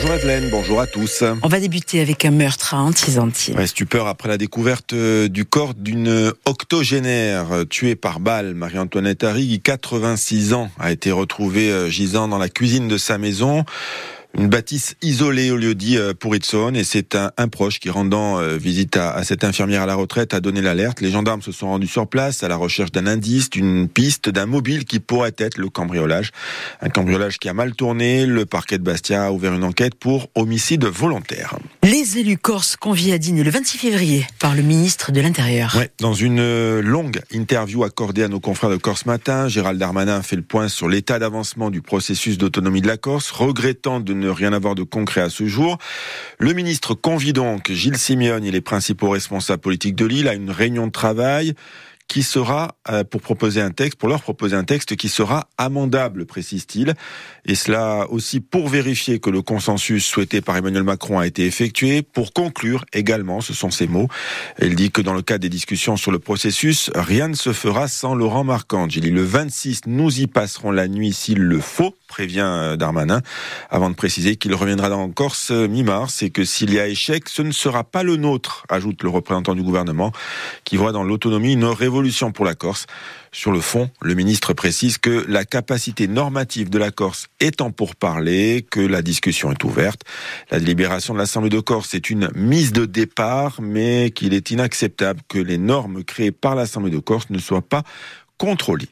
Bonjour Evelyne, bonjour à tous. On va débuter avec un meurtre à Antizantine. Ouais, stupeur après la découverte euh, du corps d'une octogénaire euh, tuée par balle. Marie-Antoinette Harry, 86 ans, a été retrouvée euh, gisant dans la cuisine de sa maison. Une bâtisse isolée au lieu dit euh, pour et c'est un, proche qui rendant euh, visite à, cette infirmière à la retraite a donné l'alerte. Les gendarmes se sont rendus sur place à la recherche d'un indice, d'une piste, d'un mobile qui pourrait être le cambriolage. Un cambriolage qui a mal tourné. Le parquet de Bastia a ouvert une enquête pour homicide volontaire. Les élus corses conviés à dîner le 26 février par le ministre de l'Intérieur. Ouais, dans une euh, longue interview accordée à nos confrères de Corse Matin, Gérald Darmanin fait le point sur l'état d'avancement du processus d'autonomie de la Corse, regrettant de ne rien avoir de concret à ce jour. Le ministre convie donc Gilles Simeone et les principaux responsables politiques de l'île à une réunion de travail qui sera euh, pour proposer un texte, pour leur proposer un texte qui sera amendable, précise-t-il. Et cela aussi pour vérifier que le consensus souhaité par Emmanuel Macron a été effectué. Pour conclure également, ce sont ses mots. Il dit que dans le cadre des discussions sur le processus, rien ne se fera sans Laurent Marcangeli. Le 26, nous y passerons la nuit s'il le faut, prévient Darmanin, avant de préciser qu'il reviendra en Corse mi-mars et que s'il y a échec, ce ne sera pas le nôtre, ajoute le représentant du gouvernement, qui voit dans l'autonomie une révolution pour la Corse. Sur le fond, le ministre précise que la capacité normative de la Corse étant pour parler, que la discussion est ouverte. La délibération de l'Assemblée de Corse est une mise de départ, mais qu'il est inacceptable que les normes créées par l'Assemblée de Corse ne soient pas contrôlées.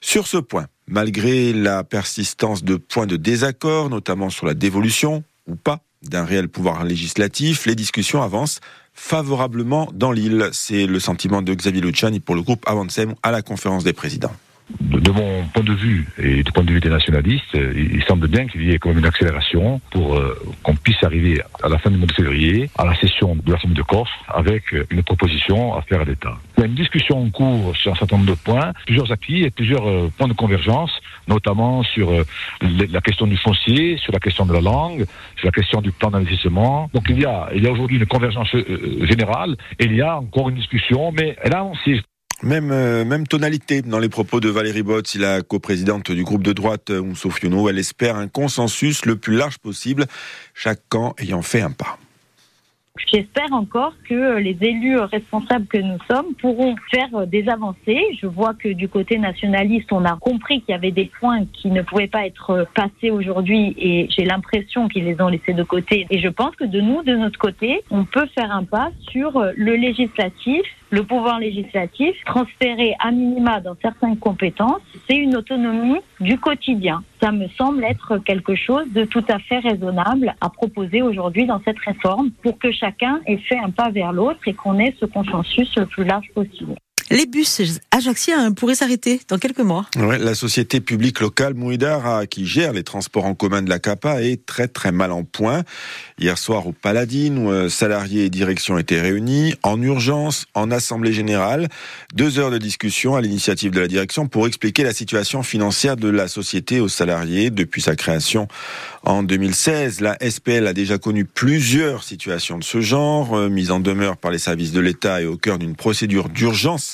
Sur ce point, malgré la persistance de points de désaccord, notamment sur la dévolution ou pas d'un réel pouvoir législatif, les discussions avancent favorablement dans l'île. C'est le sentiment de Xavier Luciani pour le groupe Avancem à la conférence des présidents. De mon point de vue et du point de vue des nationalistes, il semble bien qu'il y ait quand même une accélération pour euh, qu'on puisse arriver à la fin du mois de février à la session de l'Assemblée de Corse avec une proposition à faire à l'État. Il y a une discussion en cours sur un certain nombre de points, plusieurs acquis et plusieurs euh, points de convergence, notamment sur euh, la question du foncier, sur la question de la langue, sur la question du plan d'investissement. Donc il y a, il y a aujourd'hui une convergence générale et il y a encore une discussion, mais elle a avancé. Même, euh, même tonalité dans les propos de Valérie Botz, la coprésidente du groupe de droite Oumso Fiono. Elle espère un consensus le plus large possible, chaque camp ayant fait un pas. J'espère encore que les élus responsables que nous sommes pourront faire des avancées. Je vois que du côté nationaliste, on a compris qu'il y avait des points qui ne pouvaient pas être passés aujourd'hui et j'ai l'impression qu'ils les ont laissés de côté. Et je pense que de nous, de notre côté, on peut faire un pas sur le législatif le pouvoir législatif, transféré à minima dans certaines compétences, c'est une autonomie du quotidien. Ça me semble être quelque chose de tout à fait raisonnable à proposer aujourd'hui dans cette réforme pour que chacun ait fait un pas vers l'autre et qu'on ait ce consensus le plus large possible. Les bus ajaxiens pourraient s'arrêter dans quelques mois. La société publique locale Mouidar, qui gère les transports en commun de la CAPA, est très très mal en point. Hier soir au Paladine, où euh, salariés et direction étaient réunis en urgence, en assemblée générale. Deux heures de discussion à l'initiative de la direction pour expliquer la situation financière de la société aux salariés depuis sa création en 2016. La SPL a déjà connu plusieurs situations de ce genre, euh, mise en demeure par les services de l'État et au cœur d'une procédure d'urgence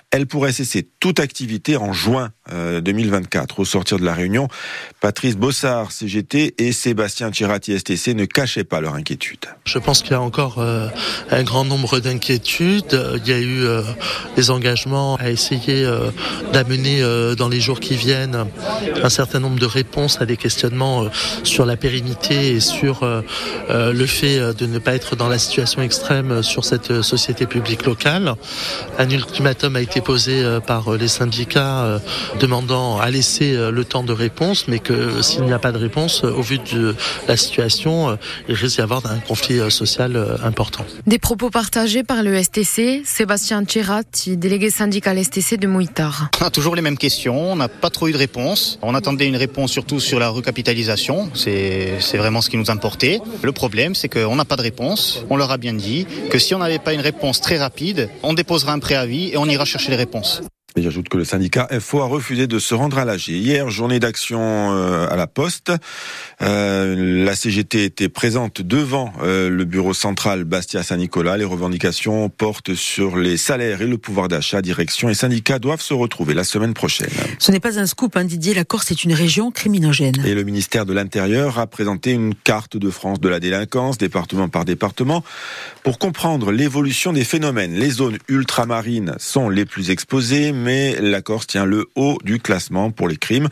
elle pourrait cesser toute activité en juin 2024. Euh, Au sortir de la réunion, Patrice Bossard, CGT, et Sébastien Tirati, STC, ne cachaient pas leur inquiétude. Je pense qu'il y a encore euh, un grand nombre d'inquiétudes. Il y a eu euh, des engagements à essayer d'amener dans les jours qui viennent un certain nombre de réponses à des questionnements sur la pérennité et sur le fait de ne pas être dans la situation extrême sur cette société publique locale. Un ultimatum a été posé euh, par euh, les syndicats euh, demandant à laisser le temps de réponse, mais que s'il n'y a pas de réponse, au vu de la situation, il risque d'y avoir un conflit social important. Des propos partagés par le STC, Sébastien Tcherat, délégué syndical STC de Mouitar. On a toujours les mêmes questions, on n'a pas trop eu de réponse. On attendait une réponse surtout sur la recapitalisation, c'est vraiment ce qui nous importait. Le problème, c'est qu'on n'a pas de réponse. On leur a bien dit que si on n'avait pas une réponse très rapide, on déposera un préavis et on ira chercher les réponses. Et j'ajoute que le syndicat FO a refusé de se rendre à l'AG. Hier, journée d'action euh, à la Poste. Euh, la CGT était présente devant euh, le bureau central Bastia-Saint-Nicolas. Les revendications portent sur les salaires et le pouvoir d'achat. Direction et syndicats doivent se retrouver la semaine prochaine. Ce n'est pas un scoop, hein, Didier. La Corse est une région criminogène. Et le ministère de l'Intérieur a présenté une carte de France de la délinquance, département par département, pour comprendre l'évolution des phénomènes. Les zones ultramarines sont les plus exposées mais la Corse tient le haut du classement pour les crimes.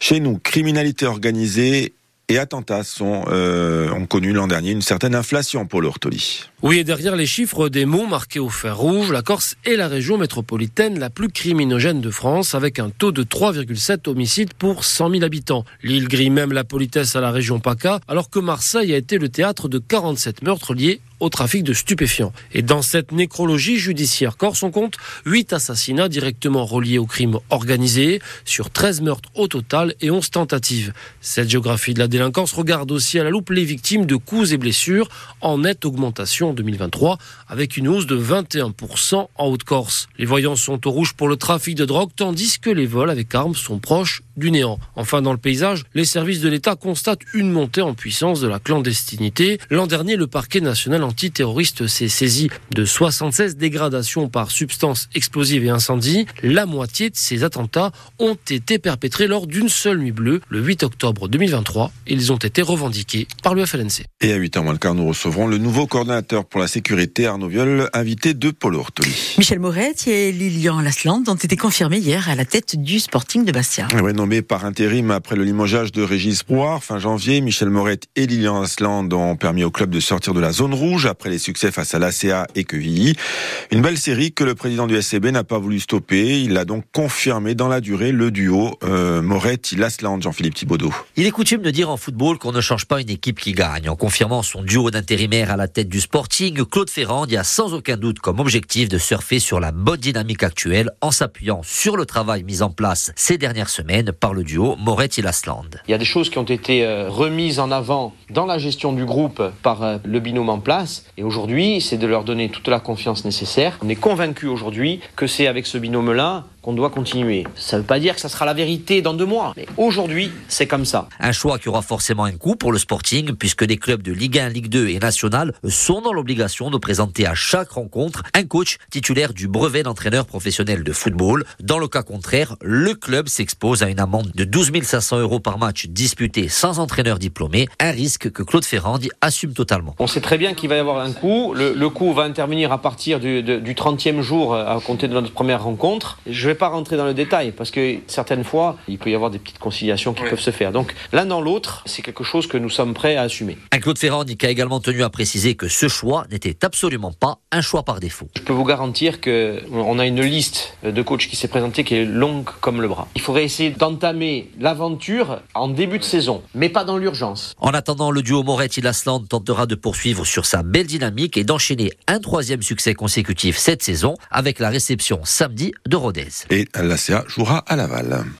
Chez nous, criminalité organisée et attentats euh, ont connu l'an dernier une certaine inflation pour l'Ortoli. Oui, et derrière les chiffres des mots marqués au fer rouge, la Corse est la région métropolitaine la plus criminogène de France, avec un taux de 3,7 homicides pour 100 000 habitants. L'île grille même la politesse à la région PACA, alors que Marseille a été le théâtre de 47 meurtres liés au trafic de stupéfiants. Et dans cette nécrologie judiciaire corse, on compte 8 assassinats directement reliés au crime organisé, sur 13 meurtres au total et 11 tentatives. Cette géographie de la délinquance regarde aussi à la loupe les victimes de coups et blessures en nette augmentation en 2023, avec une hausse de 21% en Haute-Corse. Les voyants sont au rouge pour le trafic de drogue, tandis que les vols avec armes sont proches du néant. Enfin, dans le paysage, les services de l'État constatent une montée en puissance de la clandestinité. L'an dernier, le parquet national antiterroriste s'est saisi de 76 dégradations par substances explosives et incendies. La moitié de ces attentats ont été perpétrés lors d'une seule nuit bleue, le 8 octobre 2023. Ils ont été revendiqués par le FLNC. Et à 8h moins le quart, nous recevrons le nouveau coordinateur pour la sécurité, Arnaud Viol, invité de Paul Ortoli. Michel Moret et Lilian Lasland ont été confirmés hier à la tête du Sporting de Bastia. Ouais, nommé par intérim après le limogeage de Régis Brouard fin janvier, Michel Moret et Lilian Lasland ont permis au club de sortir de la zone rouge après les succès face à l'ACA et Quevilly. Une belle série que le président du SCB n'a pas voulu stopper. Il a donc confirmé dans la durée le duo euh, Moret-Lasland, Jean-Philippe Thibaudot. Il est coutume de dire en football qu'on ne change pas une équipe qui gagne. En confirmant son duo d'intérimaires à la tête du Sporting, Claude Ferrand y a sans aucun doute comme objectif de surfer sur la bonne dynamique actuelle en s'appuyant sur le travail mis en place ces dernières semaines par le duo Moret-Lasland. Il y a des choses qui ont été euh, remises en avant dans la gestion du groupe par euh, le binôme en place. Et aujourd'hui, c'est de leur donner toute la confiance nécessaire. On est convaincu aujourd'hui que c'est avec ce binôme-là qu'on doit continuer. Ça ne veut pas dire que ça sera la vérité dans deux mois, mais aujourd'hui, c'est comme ça. Un choix qui aura forcément un coût pour le Sporting, puisque les clubs de Ligue 1, Ligue 2 et National sont dans l'obligation de présenter à chaque rencontre un coach titulaire du brevet d'entraîneur professionnel de football. Dans le cas contraire, le club s'expose à une amende de 12 500 euros par match disputé sans entraîneur diplômé, un risque que Claude Ferrand assume totalement. On sait très bien qu'il va y avoir un coût. Le, le coût va intervenir à partir du, de, du 30e jour à compter de notre première rencontre. Je vais pas rentrer dans le détail parce que certaines fois, il peut y avoir des petites conciliations qui oui. peuvent se faire. Donc l'un dans l'autre, c'est quelque chose que nous sommes prêts à assumer. Un Claude Ferrand qui a également tenu à préciser que ce choix n'était absolument pas un choix par défaut. Je peux vous garantir que on a une liste de coachs qui s'est présentée qui est longue comme le bras. Il faudrait essayer d'entamer l'aventure en début de saison, mais pas dans l'urgence. En attendant, le duo Moretti-Lasland tentera de poursuivre sur sa belle dynamique et d'enchaîner un troisième succès consécutif cette saison avec la réception samedi de Rodez. Et l'ACA jouera à Laval.